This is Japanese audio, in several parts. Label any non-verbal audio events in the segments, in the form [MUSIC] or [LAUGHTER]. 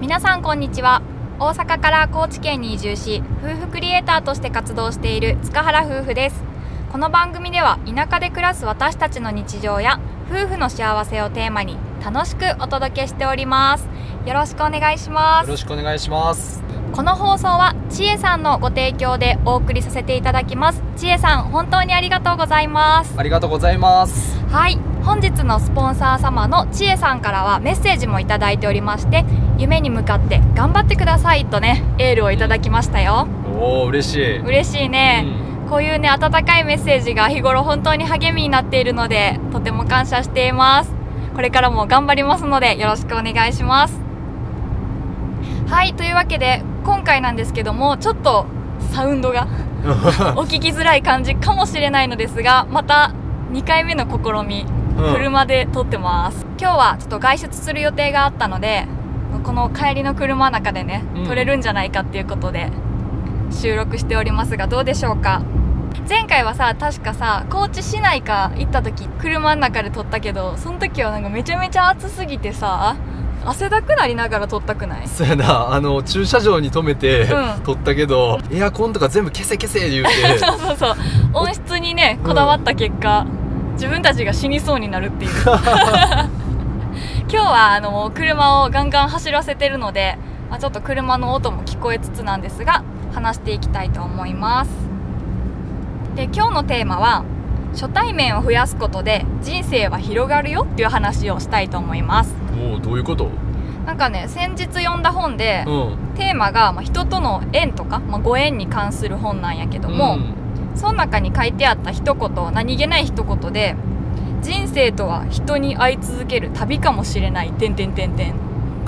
皆さんこんにちは。大阪から高知県に移住し夫婦クリエイターとして活動している塚原夫婦です。この番組では田舎で暮らす私たちの日常や夫婦の幸せをテーマに楽しくお届けしております。よろしくお願いしまよろすしくお願いします。この放送はちえさんのご提供でお送りさせていただきます。ちえさん本当にありがとうございます。ありがとうございます。はい。本日のスポンサー様のちえさんからはメッセージもいただいておりまして夢に向かって頑張ってくださいとねエールをいただきましたよ。おお嬉しい。嬉しいね、うこういうね温かいメッセージが日頃本当に励みになっているのでとても感謝しています。これからも頑張りますのでよろしくお願いします。はいというわけで今回なんですけどもちょっとサウンドが [LAUGHS] お聞きづらい感じかもしれないのですがまた2回目の試みうん。車で撮ってます、今日はちょっと外出する予定があったのでこの帰りの車の中でね、うん。撮れるんじゃないかっていうことで収録しておりますがどうでしょうか？前回はさ確かさ高知市内か行った時車の中で撮ったけどその時はなんかめちゃめちゃ暑すぎてさ汗だくなりながら撮ったくない？そうやな。あの駐車場に止めて、うん。撮ったけどエアコンとか全部消せ消せ言うて。[LAUGHS] そうそうそう。音質にねこだわった結果、自分たちが死にそうになるっていう [LAUGHS] 今日はあの車をガンガン走らせてるので、まあ、ちょっと車の音も聞こえつつなんですが話していきたいと思います。で今日のテーマは初対面を増やすことで人生は広がるよっていう話をしたいと思います。おおどういうこと？なんかね先日読んだ本でうん。テーマが、まあ、人との縁とか、まあ、ご縁に関する本なんやけども、ん。その中に書いてあった一言何気ない一言で人生とは人に会い続ける旅かもしれない。てんてんてんてん。か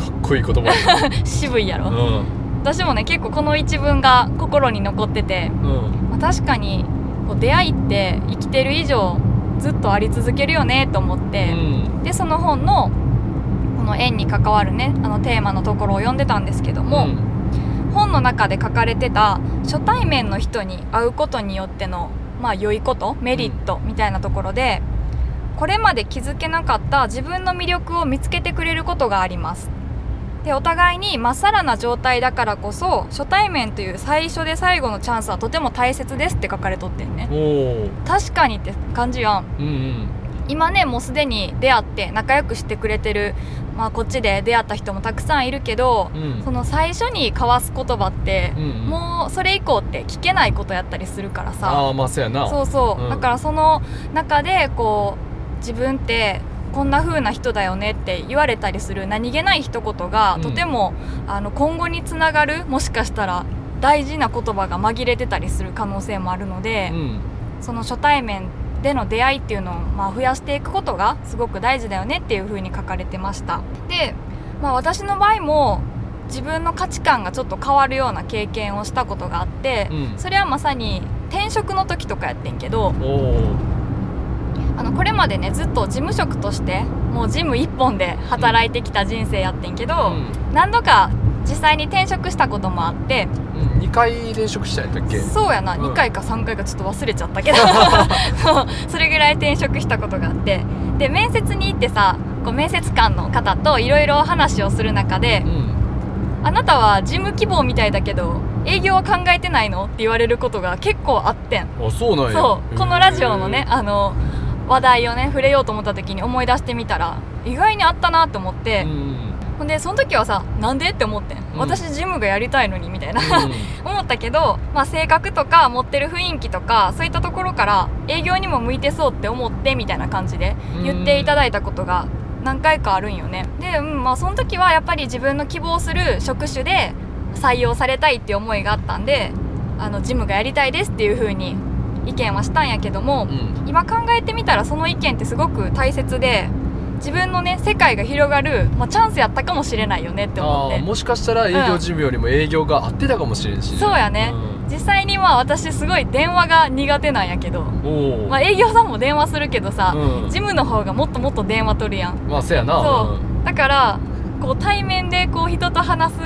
っこいい言葉。や [LAUGHS] 渋いやろ、うん。私もね結構この一文が心に残ってて、うん。まあ、確かにこう出会いって生きてる以上ずっとあり続けるよねと思って、うん。でその本のこの縁に関わるねあのテーマのところを読んでたんですけども、うん。本の中で書かれてた初対面の人に会うことによってのまあ良いことメリットみたいなところで、これまで気づけなかった自分の魅力を見つけてくれることがあります。でお互いにまっさらな状態だからこそ初対面という最初で最後のチャンスはとても大切ですって書かれとってんね。確かにって感じやん。うんうん。今ねもうすでに出会って仲良くしてくれてるまあこっちで出会った人もたくさんいるけど、うん。その最初に交わす言葉って、うんうん。もうそれ以降って聞けないことやったりするからさ。ああまあそうやな。そうそう、うん。だからその中でこう自分ってこんな風な人だよねって言われたりする何気ない一言が、うん。とてもあの今後につながるもしかしたら大事な言葉が紛れてたりする可能性もあるので、うん。その初対面での出会いっていうのを、まあ、増やしていくことがすごく大事だよねっていう風に書かれてました。で、まあ、私の場合も自分の価値観がちょっと変わるような経験をしたことがあって、うん。それはまさに転職の時とかやってんけどあのこれまでねずっと事務職としてもう事務一本で働いてきた人生やってんけど、何度か実際に転職したこともあってうん、2回転職したんやったっけ？そうやな、うん。2回か3回かちょっと忘れちゃったけど [LAUGHS] [LAUGHS] それぐらい転職したことがあってで面接に行ってさこう面接官の方といろいろ話をする中でうん「あなたは事務希望みたいだけど営業は考えてないの?」って言われることが結構あってん。あそうなんや。そう。このラジオのねあの話題をね触れようと思った時に思い出してみたら意外にあったなと思って、うんほん。でその時はさなんでって思ってん、ん。私ジムがやりたいのにみたいな、うん [LAUGHS] 思ったけど、まあ、性格とか持ってる雰囲気とかそういったところから営業にも向いてそうって思ってみたいな感じで言っていただいたことが何回かあるんよね。で、うんまあ、その時はやっぱり自分の希望する職種で採用されたいっていう思いがあったんであのジムがやりたいですっていう風に意見はしたんやけども、うん。今考えてみたらその意見ってすごく大切で自分のね世界が広がる、まあ、チャンスやったかもしれないよねって思って。もしかしたら営業事務よりも営業が合ってたかもしれんし、そうやね。実際にまあ私すごい電話が苦手なんやけど、まあ、営業さんも電話するけどさ、うん。ジムの方がもっともっと電話取るやん。まあそうやな。そう。だからこう対面でこう人と話す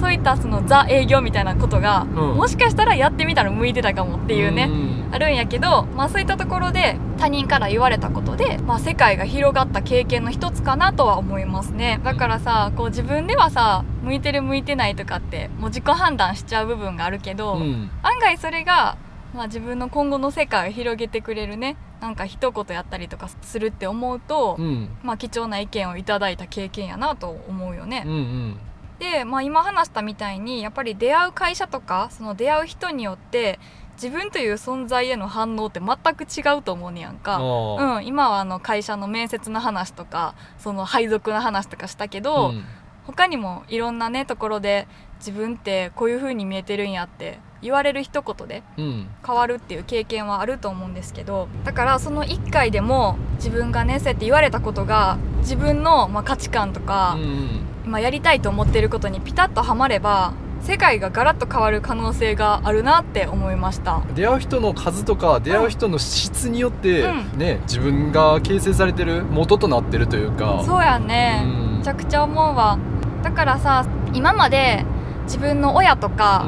そういったそのザ営業みたいなことが、うん。もしかしたらやってみたら向いてたかもっていうね、ん。あるんやけど、まあ、そういったところで他人から言われたことで、まあ、世界が広がった経験の一つかなとは思いますね。だからさこう自分ではさ向いてる向いてないとかってもう自己判断しちゃう部分があるけど、うん。案外それが、まあ、自分の今後の世界を広げてくれるねなんか一言やったりとかするって思うと、うん。まあ、貴重な意見をいただいた経験やなと思うよね。うんうんで、まあ、今話したみたいにやっぱり出会う会社とかその出会う人によって自分という存在への反応って全く違うと思うねやんか。うん、今はあの会社の面接の話とかその配属の話とかしたけど、うん他にもいろんなねところで自分ってこういう風に見えてるんやって言われる一言でうん。変わるっていう経験はあると思うんですけどだからその1回でも自分がねそうやって言われたことが自分のまあ価値観とかうん、うん。今やりたいと思ってることにピタッとはまれば世界がガラッと変わる可能性があるなって思いました。出会う人の数とか出会う人の質によって、うん。ね自分が形成されてる元となってるというか。そうやね、うん。めちゃくちゃ思うわ。だからさ今まで自分の親とか、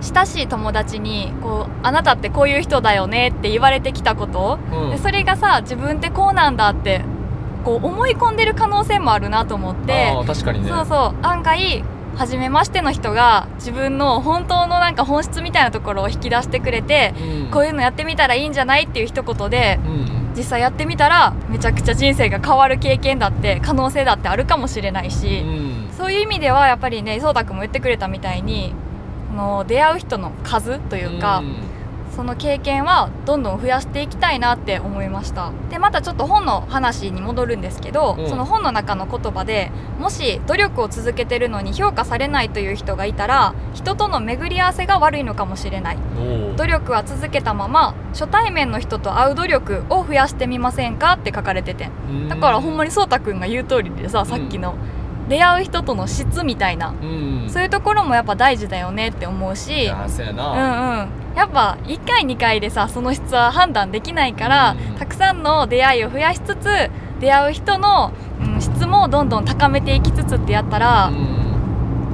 親しい友達にこう「あなたってこういう人だよね」って言われてきたこと、うん。うんでそれがさ自分ってこうなんだってこう思い込んでる可能性もあるなと思って。確かにね。そうそう。案外初めましての人が自分の本当のなんか本質みたいなところを引き出してくれて、うん。こういうのやってみたらいいんじゃないっていう一言でうん。実際やってみたらめちゃくちゃ人生が変わる経験だって可能性だってあるかもしれないし、うんそういう意味ではやっぱりねそうたくんも言ってくれたみたいにこの出会う人の数というか、ん。その経験はどんどん増やしていきたいなって思いました。でまたちょっと本の話に戻るんですけど、うん。その本の中の言葉でもし努力を続けてるのに評価されないという人がいたら人との巡り合わせが悪いのかもしれない。努力は続けたまま初対面の人と会う努力を増やしてみませんかって書かれてて。うん。だからほんまにそうたくんが言う通りでささっきの出会う人との質みたいな。うん。そういうところもやっぱ大事だよねって思ういしうんな、うんやっぱ1回2回でさその質は判断できないから、うんたくさんの出会いを増やしつつ出会う人の、うん、質もどんどん高めていきつつってやったら、うん。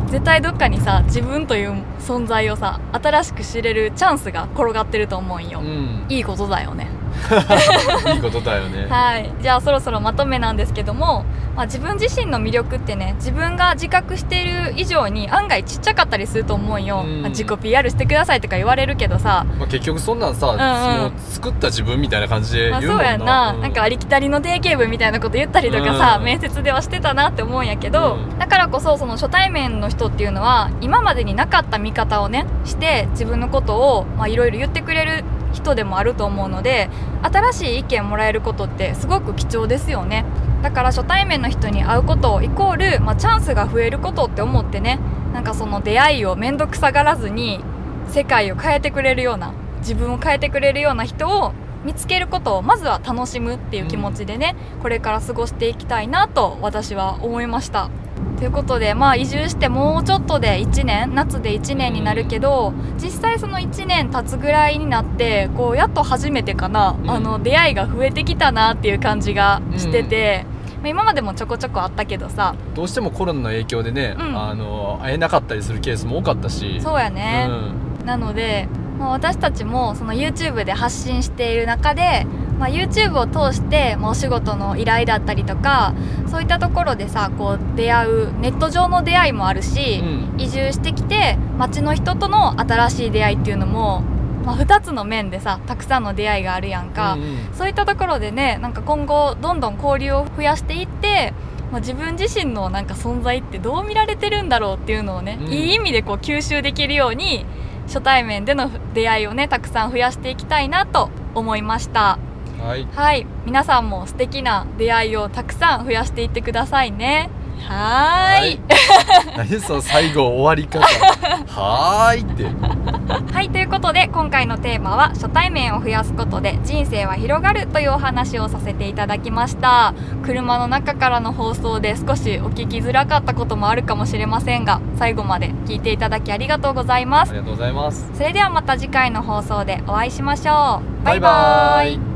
絶対どっかにさ自分という存在をさ新しく知れるチャンスが転がってると思うんよ、うん。いいことだよね。[LAUGHS] いいことだよね。[LAUGHS] はい。じゃあそろそろまとめなんですけども、まあ、自分自身の魅力ってね自分が自覚している以上に案外ちっちゃかったりすると思うんよ、うん。まあ自己 PR してくださいとか言われるけどさ。まあ、結局そんなんさ、んうん。その作った自分みたいな感じでまあ、言うもな、そうんやんな、うなんかありきたりの定型文みたいなこと言ったりとかさ、うん。面接ではしてたなって思うんやけど、うん。だからこそその初対面の人っていうのは今までになかった見方をねして自分のことをまあいろいろ言ってくれる人でもあると思うので新しい意見もらえることってすごく貴重ですよねだから初対面の人に会うことイコール、まあ、チャンスが増えることって思ってね。なんかその出会いを面倒くさがらずに世界を変えてくれるような自分を変えてくれるような人を見つけることをまずは楽しむっていう気持ちでね、これから過ごしていきたいなと私は思いました。ということでまあ移住してもうちょっとで1年夏で1年になるけど実際その1年経つぐらいになってこうやっと初めてかな、うん。あの出会いが増えてきたなっていう感じがしてて、まあ今までもちょこちょこあったけどさ。どうしてもコロナの影響でね、うん。あの会えなかったりするケースも多かったし。そうやね、うん。なので、まあ、私たちもその YouTube で発信している中で、まあ、YouTube を通して、まあ、お仕事の依頼だったりとかそういったところでさこう出会うネット上の出会いもあるし、うん。移住してきて街の人との新しい出会いっていうのも、まあ、2つの面でさたくさんの出会いがあるやんか、うんうん。そういったところでねなんか今後どんどん交流を増やしていって、まあ、自分自身のなんか存在ってどう見られてるんだろうっていうのをね、うん。いい意味でこう吸収できるように初対面での出会いをねたくさん増やしていきたいなと思いましたはい。はい。皆さんも素敵な出会いをたくさん増やしていってくださいね。はーい。[LAUGHS] 何その最後終わり方。はーいって。はい、ということで今回のテーマは初対面を増やすことで人生は広がるというお話をさせていただきました。車の中からの放送で少しお聞きづらかったこともあるかもしれませんが最後まで聞いていただきありがとうございます。ありがとうございます。それではまた次回の放送でお会いしましょう。バイバーイ